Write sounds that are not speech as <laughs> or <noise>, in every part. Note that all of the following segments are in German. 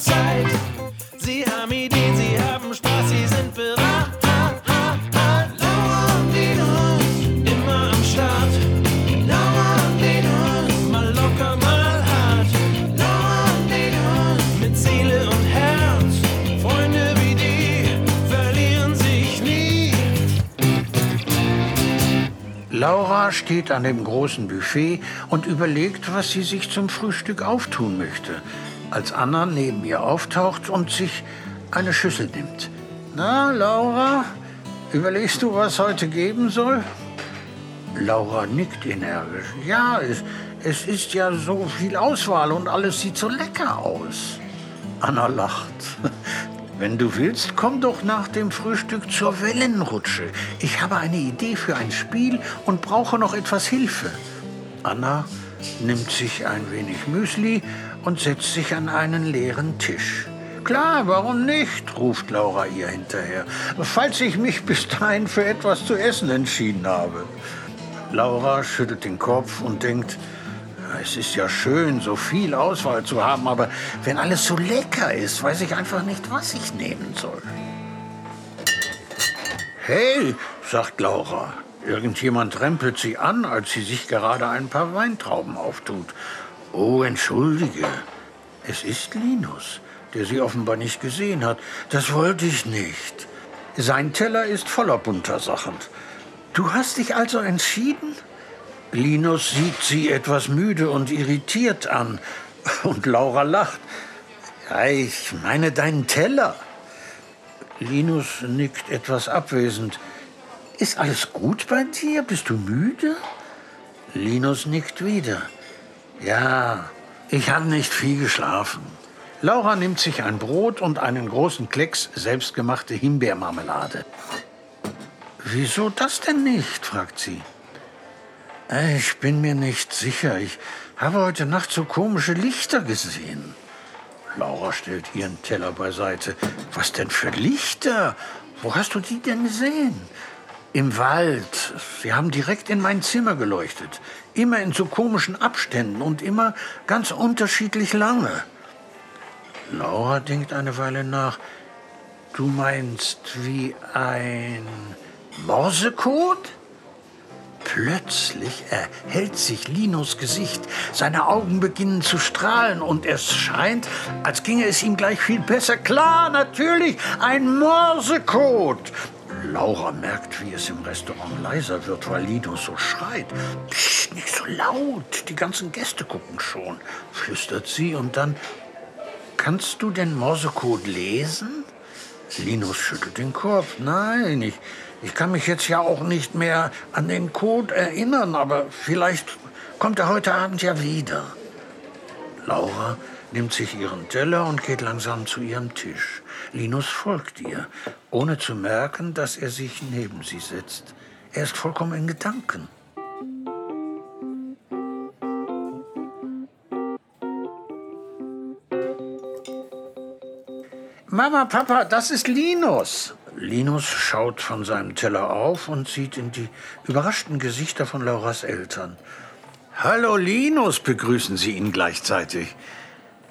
Zeit. Sie haben Ideen, sie haben Spaß, sie sind bereit. Lauer und Dinos, immer am Start. Lauer und Dinos, mal locker, mal hart. Lauer und Dinos, mit Seele und Herz. Freunde wie die verlieren sich nie. Laura steht an dem großen Buffet und überlegt, was sie sich zum Frühstück auftun möchte als Anna neben ihr auftaucht und sich eine Schüssel nimmt. Na, Laura, überlegst du, was heute geben soll? Laura nickt energisch. Ja, es, es ist ja so viel Auswahl und alles sieht so lecker aus. Anna lacht. <laughs> Wenn du willst, komm doch nach dem Frühstück zur Wellenrutsche. Ich habe eine Idee für ein Spiel und brauche noch etwas Hilfe. Anna nimmt sich ein wenig Müsli und setzt sich an einen leeren Tisch. Klar, warum nicht? ruft Laura ihr hinterher, falls ich mich bis dahin für etwas zu essen entschieden habe. Laura schüttelt den Kopf und denkt, es ist ja schön, so viel Auswahl zu haben, aber wenn alles so lecker ist, weiß ich einfach nicht, was ich nehmen soll. Hey, sagt Laura. Irgendjemand rempelt sie an, als sie sich gerade ein paar Weintrauben auftut. Oh, entschuldige. Es ist Linus, der sie offenbar nicht gesehen hat. Das wollte ich nicht. Sein Teller ist voller bunter Sachen. Du hast dich also entschieden? Linus sieht sie etwas müde und irritiert an. Und Laura lacht. Ja, ich meine deinen Teller. Linus nickt etwas abwesend. Ist alles gut bei dir? Bist du müde? Linus nickt wieder. Ja, ich habe nicht viel geschlafen. Laura nimmt sich ein Brot und einen großen Klecks selbstgemachte Himbeermarmelade. Wieso das denn nicht? fragt sie. Ich bin mir nicht sicher. Ich habe heute Nacht so komische Lichter gesehen. Laura stellt ihren Teller beiseite. Was denn für Lichter? Wo hast du die denn gesehen? Im Wald. Sie haben direkt in mein Zimmer geleuchtet. Immer in so komischen Abständen und immer ganz unterschiedlich lange. Laura denkt eine Weile nach. Du meinst wie ein Morsecode? Plötzlich erhellt sich Linos Gesicht, seine Augen beginnen zu strahlen und es scheint, als ginge es ihm gleich viel besser. Klar, natürlich, ein Morsecode. Laura merkt, wie es im Restaurant leiser wird, weil Linus so schreit. Psst, nicht so laut, die ganzen Gäste gucken schon, flüstert sie und dann, kannst du den Morsecode lesen? Linus schüttelt den Kopf. Nein, ich, ich kann mich jetzt ja auch nicht mehr an den Code erinnern, aber vielleicht kommt er heute Abend ja wieder. Laura nimmt sich ihren Teller und geht langsam zu ihrem Tisch. Linus folgt ihr, ohne zu merken, dass er sich neben sie setzt. Er ist vollkommen in Gedanken. Mama, Papa, das ist Linus. Linus schaut von seinem Teller auf und sieht in die überraschten Gesichter von Lauras Eltern. Hallo Linus, begrüßen sie ihn gleichzeitig.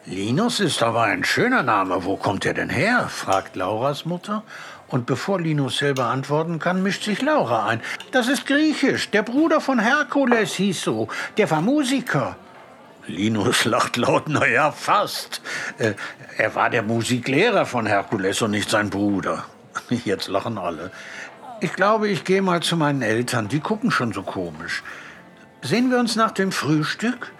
Linus ist aber ein schöner Name. Wo kommt er denn her? fragt Lauras Mutter. Und bevor Linus selber antworten kann, mischt sich Laura ein. Das ist griechisch. Der Bruder von Herkules hieß so. Der war Musiker. Linus lacht laut, na ja, fast. Äh, er war der Musiklehrer von Herkules und nicht sein Bruder. Jetzt lachen alle. Ich glaube, ich gehe mal zu meinen Eltern. Die gucken schon so komisch. Sehen wir uns nach dem Frühstück?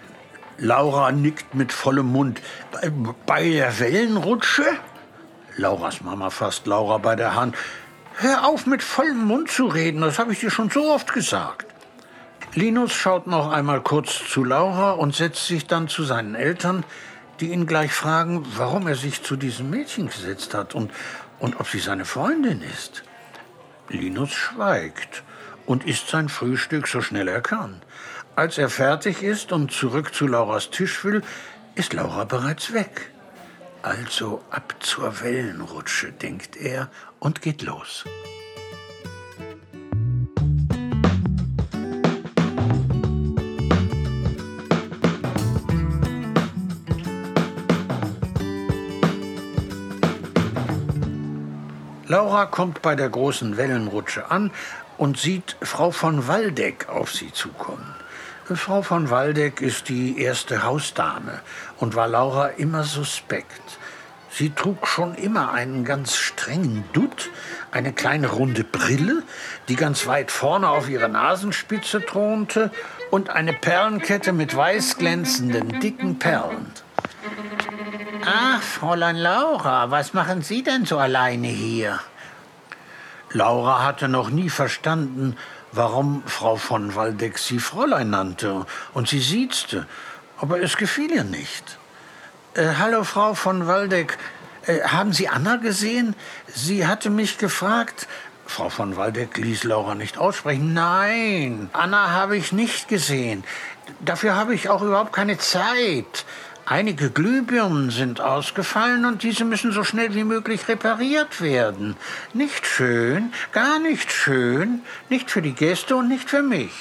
Laura nickt mit vollem Mund. Bei, bei der Wellenrutsche? Lauras Mama fasst Laura bei der Hand. Hör auf, mit vollem Mund zu reden, das habe ich dir schon so oft gesagt. Linus schaut noch einmal kurz zu Laura und setzt sich dann zu seinen Eltern, die ihn gleich fragen, warum er sich zu diesem Mädchen gesetzt hat und und ob sie seine Freundin ist. Linus schweigt und isst sein Frühstück so schnell er kann. Als er fertig ist und zurück zu Lauras Tisch will, ist Laura bereits weg. Also ab zur Wellenrutsche, denkt er und geht los. Laura kommt bei der großen Wellenrutsche an und sieht Frau von Waldeck auf sie zukommen. Frau von Waldeck ist die erste Hausdame und war Laura immer suspekt. Sie trug schon immer einen ganz strengen Dutt, eine kleine runde Brille, die ganz weit vorne auf ihrer Nasenspitze thronte, und eine Perlenkette mit weiß glänzenden, dicken Perlen. Ach, Fräulein Laura, was machen Sie denn so alleine hier? Laura hatte noch nie verstanden, warum Frau von Waldeck sie Fräulein nannte und sie siezte, aber es gefiel ihr nicht. Äh, hallo, Frau von Waldeck. Äh, haben Sie Anna gesehen? Sie hatte mich gefragt. Frau von Waldeck ließ Laura nicht aussprechen. Nein, Anna habe ich nicht gesehen. Dafür habe ich auch überhaupt keine Zeit. Einige Glühbirnen sind ausgefallen und diese müssen so schnell wie möglich repariert werden. Nicht schön, gar nicht schön, nicht für die Gäste und nicht für mich.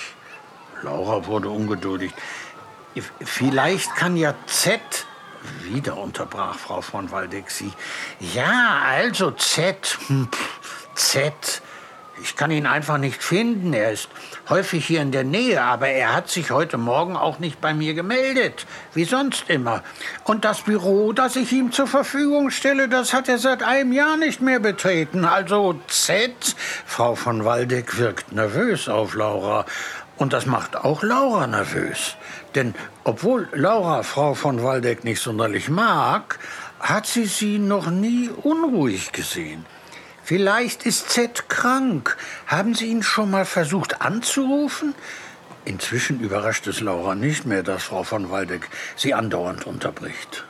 Laura wurde ungeduldig. Vielleicht kann ja Z wieder unterbrach Frau von Waldeck sie. Ja, also Z. Hm, Z. Ich kann ihn einfach nicht finden. Er ist häufig hier in der Nähe, aber er hat sich heute Morgen auch nicht bei mir gemeldet, wie sonst immer. Und das Büro, das ich ihm zur Verfügung stelle, das hat er seit einem Jahr nicht mehr betreten. Also Z. Frau von Waldeck wirkt nervös auf Laura. Und das macht auch Laura nervös. Denn obwohl Laura Frau von Waldeck nicht sonderlich mag, hat sie sie noch nie unruhig gesehen. Vielleicht ist Z krank. Haben Sie ihn schon mal versucht anzurufen? Inzwischen überrascht es Laura nicht mehr, dass Frau von Waldeck sie andauernd unterbricht.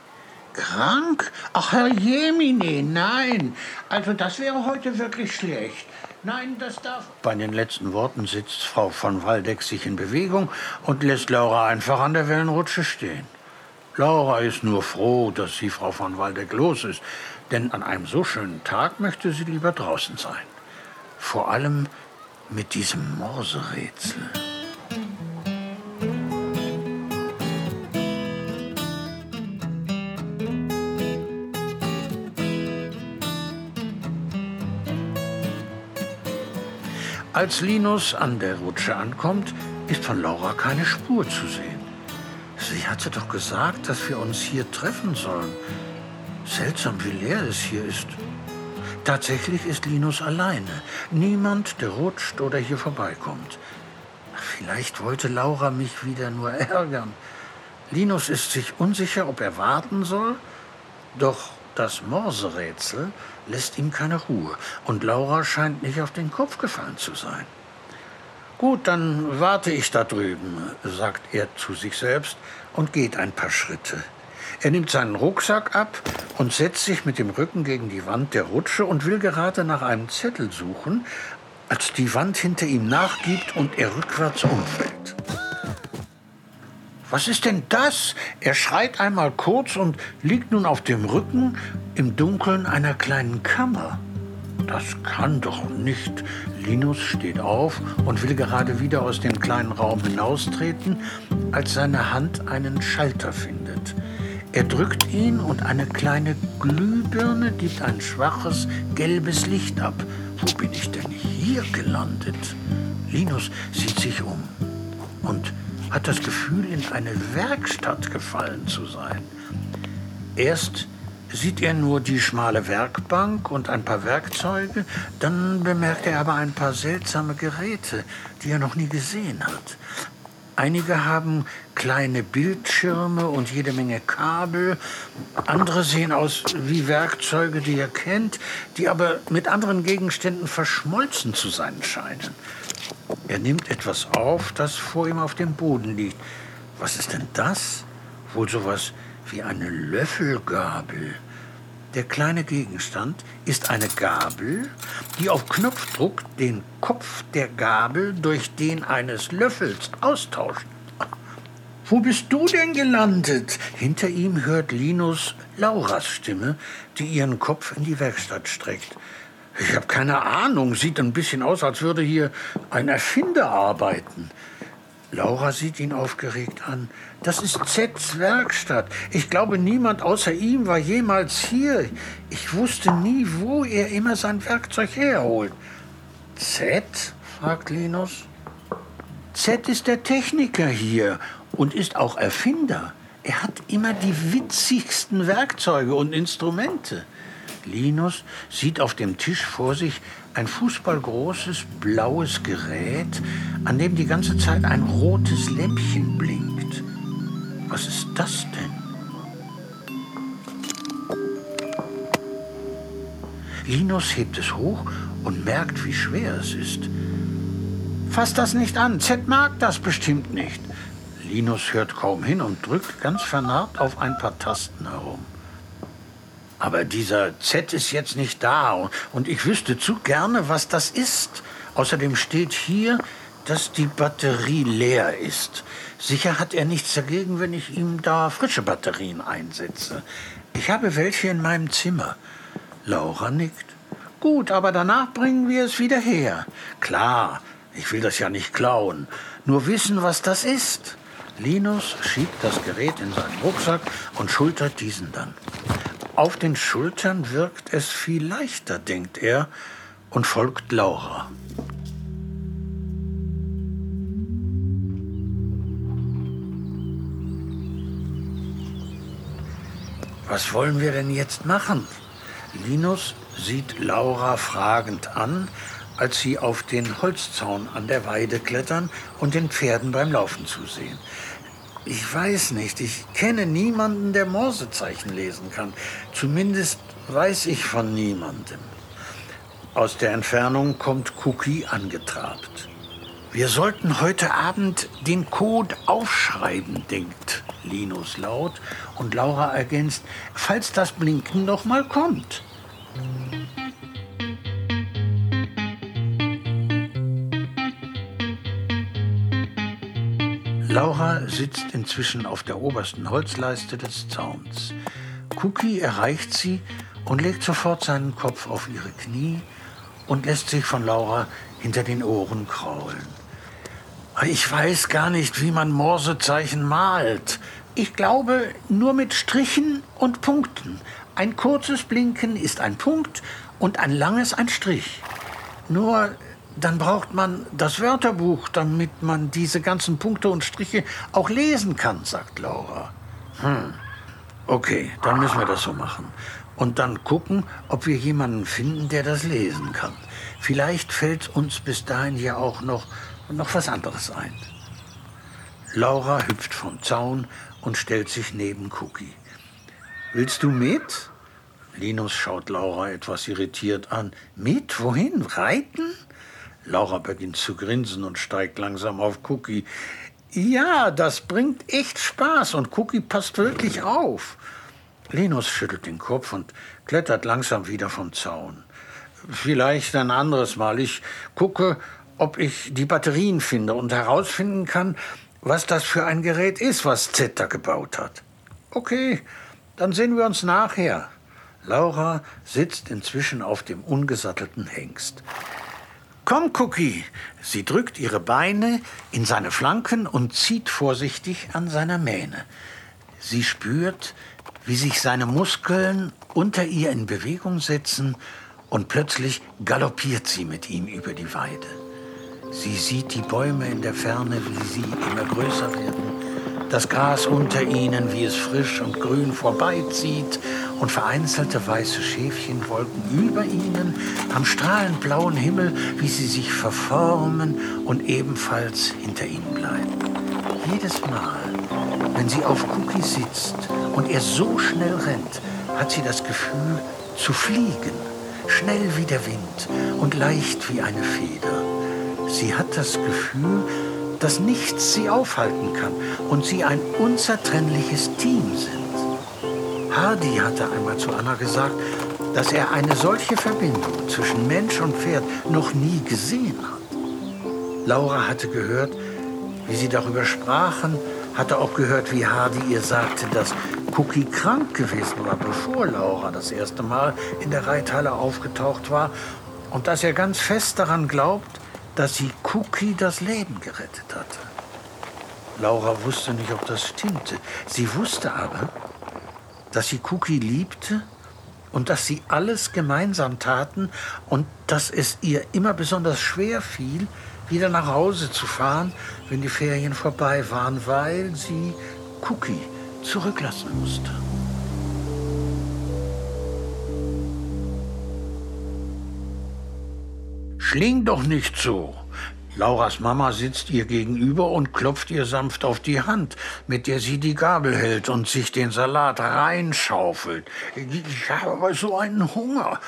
Krank? Ach, Herr Jemine, nein. Also das wäre heute wirklich schlecht. Nein, das darf. Bei den letzten Worten sitzt Frau von Waldeck sich in Bewegung und lässt Laura einfach an der Wellenrutsche stehen. Laura ist nur froh, dass sie Frau von Waldeck los ist, denn an einem so schönen Tag möchte sie lieber draußen sein. Vor allem mit diesem Morserätsel. Als Linus an der Rutsche ankommt, ist von Laura keine Spur zu sehen. Sie hatte doch gesagt, dass wir uns hier treffen sollen. Seltsam, wie leer es hier ist. Tatsächlich ist Linus alleine. Niemand, der rutscht oder hier vorbeikommt. Vielleicht wollte Laura mich wieder nur ärgern. Linus ist sich unsicher, ob er warten soll. Doch das Morserätsel lässt ihm keine Ruhe und Laura scheint nicht auf den Kopf gefallen zu sein. Gut, dann warte ich da drüben, sagt er zu sich selbst und geht ein paar Schritte. Er nimmt seinen Rucksack ab und setzt sich mit dem Rücken gegen die Wand der Rutsche und will gerade nach einem Zettel suchen, als die Wand hinter ihm nachgibt und er rückwärts umfällt. Was ist denn das? Er schreit einmal kurz und liegt nun auf dem Rücken im Dunkeln einer kleinen Kammer. Das kann doch nicht. Linus steht auf und will gerade wieder aus dem kleinen Raum hinaustreten, als seine Hand einen Schalter findet. Er drückt ihn und eine kleine Glühbirne gibt ein schwaches, gelbes Licht ab. Wo bin ich denn hier gelandet? Linus sieht sich um und hat das Gefühl, in eine Werkstatt gefallen zu sein. Erst sieht er nur die schmale Werkbank und ein paar Werkzeuge, dann bemerkt er aber ein paar seltsame Geräte, die er noch nie gesehen hat. Einige haben kleine Bildschirme und jede Menge Kabel. Andere sehen aus wie Werkzeuge, die er kennt, die aber mit anderen Gegenständen verschmolzen zu sein scheinen. Er nimmt etwas auf, das vor ihm auf dem Boden liegt. Was ist denn das? Wohl sowas wie eine Löffelgabel. Der kleine Gegenstand ist eine Gabel, die auf Knopfdruck den Kopf der Gabel durch den eines Löffels austauscht. Wo bist du denn gelandet? Hinter ihm hört Linus Lauras Stimme, die ihren Kopf in die Werkstatt streckt. Ich habe keine Ahnung. Sieht ein bisschen aus, als würde hier ein Erfinder arbeiten. Laura sieht ihn aufgeregt an. Das ist Zs Werkstatt. Ich glaube, niemand außer ihm war jemals hier. Ich wusste nie, wo er immer sein Werkzeug herholt. Z? fragt Linus. Z ist der Techniker hier und ist auch Erfinder. Er hat immer die witzigsten Werkzeuge und Instrumente. Linus sieht auf dem Tisch vor sich ein fußballgroßes blaues Gerät, an dem die ganze Zeit ein rotes Lämpchen blinkt. Was ist das denn? Linus hebt es hoch und merkt, wie schwer es ist. Fass das nicht an, Z mag das bestimmt nicht. Linus hört kaum hin und drückt ganz vernarrt auf ein paar Tasten herum. Aber dieser Z ist jetzt nicht da und ich wüsste zu gerne, was das ist. Außerdem steht hier, dass die Batterie leer ist. Sicher hat er nichts dagegen, wenn ich ihm da frische Batterien einsetze. Ich habe welche in meinem Zimmer. Laura nickt. Gut, aber danach bringen wir es wieder her. Klar, ich will das ja nicht klauen. Nur wissen, was das ist. Linus schiebt das Gerät in seinen Rucksack und schultert diesen dann. Auf den Schultern wirkt es viel leichter, denkt er, und folgt Laura. Was wollen wir denn jetzt machen? Linus sieht Laura fragend an, als sie auf den Holzzaun an der Weide klettern und den Pferden beim Laufen zusehen. Ich weiß nicht, ich kenne niemanden, der Morsezeichen lesen kann. Zumindest weiß ich von niemandem. Aus der Entfernung kommt Cookie angetrabt. Wir sollten heute Abend den Code aufschreiben, denkt Linus laut und Laura ergänzt, falls das Blinken noch mal kommt. Laura sitzt inzwischen auf der obersten Holzleiste des Zauns. Cookie erreicht sie und legt sofort seinen Kopf auf ihre Knie und lässt sich von Laura hinter den Ohren kraulen. Ich weiß gar nicht, wie man Morsezeichen malt. Ich glaube, nur mit Strichen und Punkten. Ein kurzes Blinken ist ein Punkt und ein langes ein Strich. Nur dann braucht man das Wörterbuch, damit man diese ganzen Punkte und Striche auch lesen kann, sagt Laura. Hm. Okay, dann müssen wir das so machen. Und dann gucken, ob wir jemanden finden, der das lesen kann. Vielleicht fällt uns bis dahin ja auch noch, noch was anderes ein. Laura hüpft vom Zaun und stellt sich neben Cookie. Willst du mit? Linus schaut Laura etwas irritiert an. Mit? Wohin? Reiten? Laura beginnt zu grinsen und steigt langsam auf Cookie. Ja, das bringt echt Spaß und Cookie passt wirklich auf. Linus schüttelt den Kopf und klettert langsam wieder vom Zaun. Vielleicht ein anderes Mal. Ich gucke, ob ich die Batterien finde und herausfinden kann, was das für ein Gerät ist, was Z da gebaut hat. Okay, dann sehen wir uns nachher. Laura sitzt inzwischen auf dem ungesattelten Hengst. Komm, Cookie! Sie drückt ihre Beine in seine Flanken und zieht vorsichtig an seiner Mähne. Sie spürt, wie sich seine Muskeln unter ihr in Bewegung setzen und plötzlich galoppiert sie mit ihm über die Weide. Sie sieht die Bäume in der Ferne, wie sie immer größer werden das Gras unter ihnen, wie es frisch und grün vorbeizieht und vereinzelte weiße Schäfchenwolken über ihnen, am strahlend blauen Himmel, wie sie sich verformen und ebenfalls hinter ihnen bleiben. Jedes Mal, wenn sie auf Cookie sitzt und er so schnell rennt, hat sie das Gefühl zu fliegen, schnell wie der Wind und leicht wie eine Feder. Sie hat das Gefühl, dass nichts sie aufhalten kann und sie ein unzertrennliches Team sind. Hardy hatte einmal zu Anna gesagt, dass er eine solche Verbindung zwischen Mensch und Pferd noch nie gesehen hat. Laura hatte gehört, wie sie darüber sprachen, hatte auch gehört, wie Hardy ihr sagte, dass Cookie krank gewesen war, bevor Laura das erste Mal in der Reithalle aufgetaucht war und dass er ganz fest daran glaubt, dass sie Cookie das Leben gerettet hatte. Laura wusste nicht, ob das stimmte. Sie wusste aber, dass sie Cookie liebte und dass sie alles gemeinsam taten und dass es ihr immer besonders schwer fiel, wieder nach Hause zu fahren, wenn die Ferien vorbei waren, weil sie Cookie zurücklassen musste. Schling doch nicht so. Lauras Mama sitzt ihr gegenüber und klopft ihr sanft auf die Hand, mit der sie die Gabel hält und sich den Salat reinschaufelt. Ich habe aber so einen Hunger.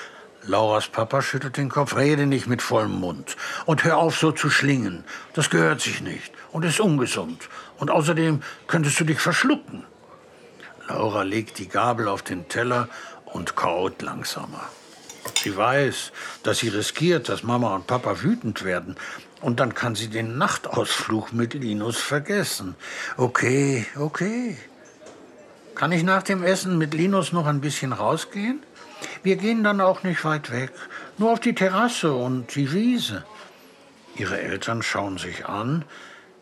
Lauras Papa schüttelt den Kopf. Rede nicht mit vollem Mund. Und hör auf, so zu schlingen. Das gehört sich nicht und ist ungesund. Und außerdem könntest du dich verschlucken. Laura legt die Gabel auf den Teller und kaut langsamer. Sie weiß, dass sie riskiert, dass Mama und Papa wütend werden. Und dann kann sie den Nachtausflug mit Linus vergessen. Okay, okay. Kann ich nach dem Essen mit Linus noch ein bisschen rausgehen? Wir gehen dann auch nicht weit weg. Nur auf die Terrasse und die Wiese. Ihre Eltern schauen sich an,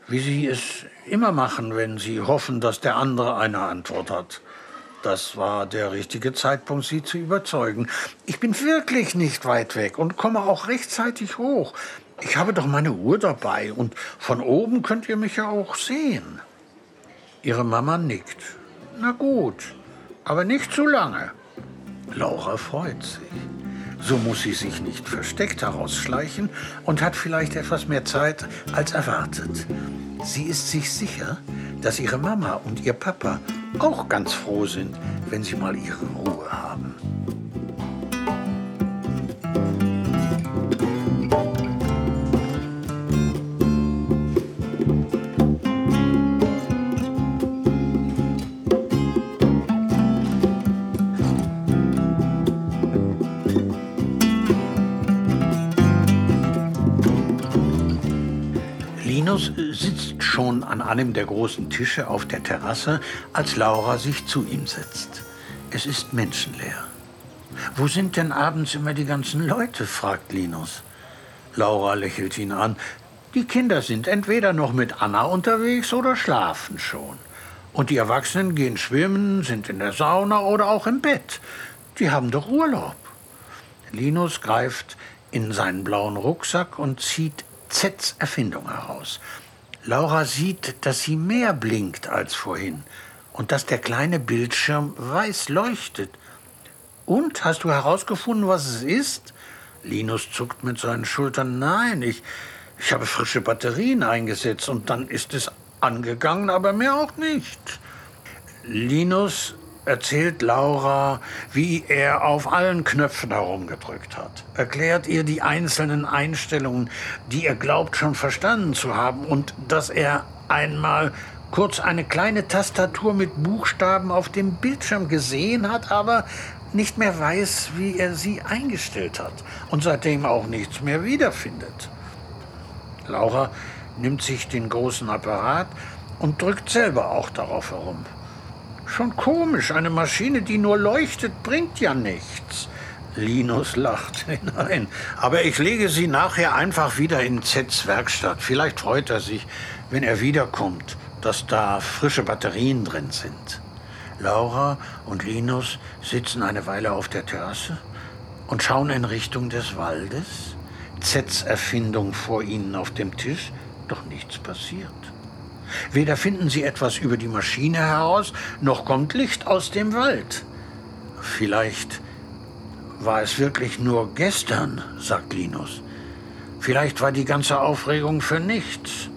wie sie es immer machen, wenn sie hoffen, dass der andere eine Antwort hat. Das war der richtige Zeitpunkt, sie zu überzeugen. Ich bin wirklich nicht weit weg und komme auch rechtzeitig hoch. Ich habe doch meine Uhr dabei und von oben könnt ihr mich ja auch sehen. Ihre Mama nickt. Na gut, aber nicht zu lange. Laura freut sich. So muss sie sich nicht versteckt herausschleichen und hat vielleicht etwas mehr Zeit als erwartet. Sie ist sich sicher, dass ihre Mama und ihr Papa auch ganz froh sind, wenn sie mal ihre Ruhe einem der großen Tische auf der Terrasse, als Laura sich zu ihm setzt. Es ist menschenleer. Wo sind denn abends immer die ganzen Leute? fragt Linus. Laura lächelt ihn an. Die Kinder sind entweder noch mit Anna unterwegs oder schlafen schon. Und die Erwachsenen gehen schwimmen, sind in der Sauna oder auch im Bett. Die haben doch Urlaub. Linus greift in seinen blauen Rucksack und zieht Zs Erfindung heraus. Laura sieht, dass sie mehr blinkt als vorhin und dass der kleine Bildschirm weiß leuchtet. Und hast du herausgefunden, was es ist? Linus zuckt mit seinen Schultern. Nein, ich, ich habe frische Batterien eingesetzt und dann ist es angegangen, aber mehr auch nicht. Linus erzählt Laura, wie er auf allen Knöpfen herumgedrückt hat, erklärt ihr die einzelnen Einstellungen, die er glaubt schon verstanden zu haben und dass er einmal kurz eine kleine Tastatur mit Buchstaben auf dem Bildschirm gesehen hat, aber nicht mehr weiß, wie er sie eingestellt hat und seitdem auch nichts mehr wiederfindet. Laura nimmt sich den großen Apparat und drückt selber auch darauf herum. Schon komisch, eine Maschine, die nur leuchtet, bringt ja nichts. Linus lacht. <laughs> Nein, aber ich lege sie nachher einfach wieder in Zs Werkstatt. Vielleicht freut er sich, wenn er wiederkommt, dass da frische Batterien drin sind. Laura und Linus sitzen eine Weile auf der Terrasse und schauen in Richtung des Waldes. Zs Erfindung vor ihnen auf dem Tisch, doch nichts passiert. Weder finden sie etwas über die Maschine heraus, noch kommt Licht aus dem Wald. Vielleicht war es wirklich nur gestern, sagt Linus. Vielleicht war die ganze Aufregung für nichts.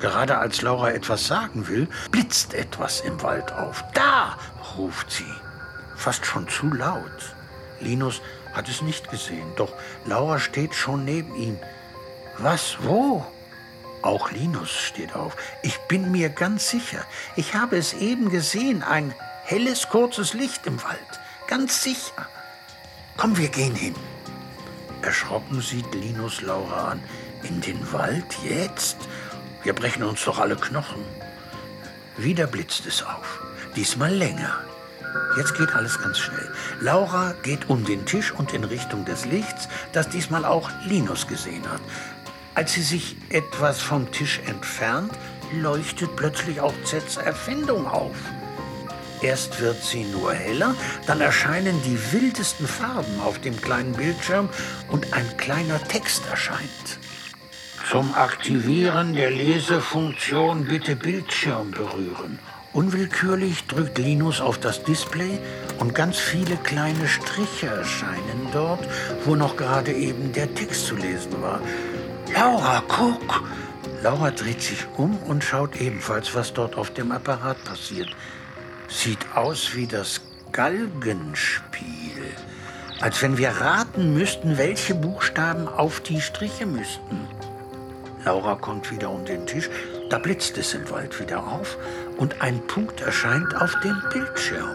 Gerade als Laura etwas sagen will, blitzt etwas im Wald auf. Da, ruft sie. Fast schon zu laut. Linus hat es nicht gesehen, doch Laura steht schon neben ihm. Was, wo? Auch Linus steht auf. Ich bin mir ganz sicher. Ich habe es eben gesehen. Ein helles, kurzes Licht im Wald. Ganz sicher. Komm, wir gehen hin. Erschrocken sieht Linus Laura an. In den Wald jetzt? Wir brechen uns doch alle Knochen. Wieder blitzt es auf. Diesmal länger. Jetzt geht alles ganz schnell. Laura geht um den Tisch und in Richtung des Lichts, das diesmal auch Linus gesehen hat. Als sie sich etwas vom Tisch entfernt, leuchtet plötzlich auch Zets Erfindung auf. Erst wird sie nur heller, dann erscheinen die wildesten Farben auf dem kleinen Bildschirm und ein kleiner Text erscheint. Zum Aktivieren der Lesefunktion bitte Bildschirm berühren. Unwillkürlich drückt Linus auf das Display und ganz viele kleine Striche erscheinen dort, wo noch gerade eben der Text zu lesen war. Laura, guck! Laura dreht sich um und schaut ebenfalls, was dort auf dem Apparat passiert. Sieht aus wie das Galgenspiel. Als wenn wir raten müssten, welche Buchstaben auf die Striche müssten. Laura kommt wieder um den Tisch, da blitzt es im Wald wieder auf und ein Punkt erscheint auf dem Bildschirm.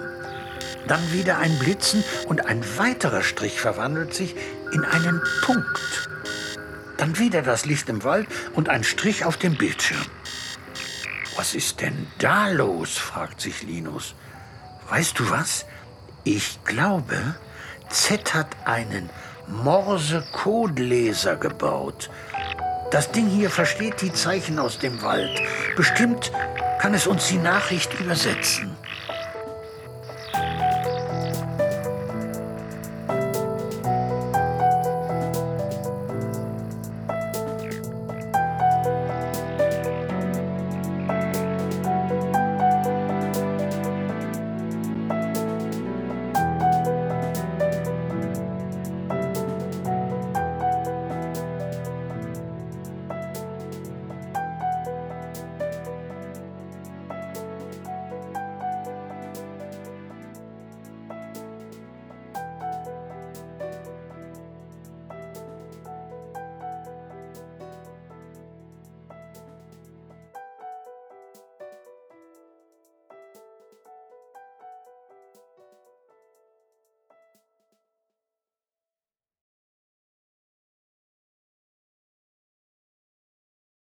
Dann wieder ein Blitzen und ein weiterer Strich verwandelt sich in einen Punkt. Dann wieder das Licht im Wald und ein Strich auf dem Bildschirm. Was ist denn da los? fragt sich Linus. Weißt du was? Ich glaube, Z hat einen Morse-Codeleser gebaut. Das Ding hier versteht die Zeichen aus dem Wald. Bestimmt kann es uns die Nachricht übersetzen.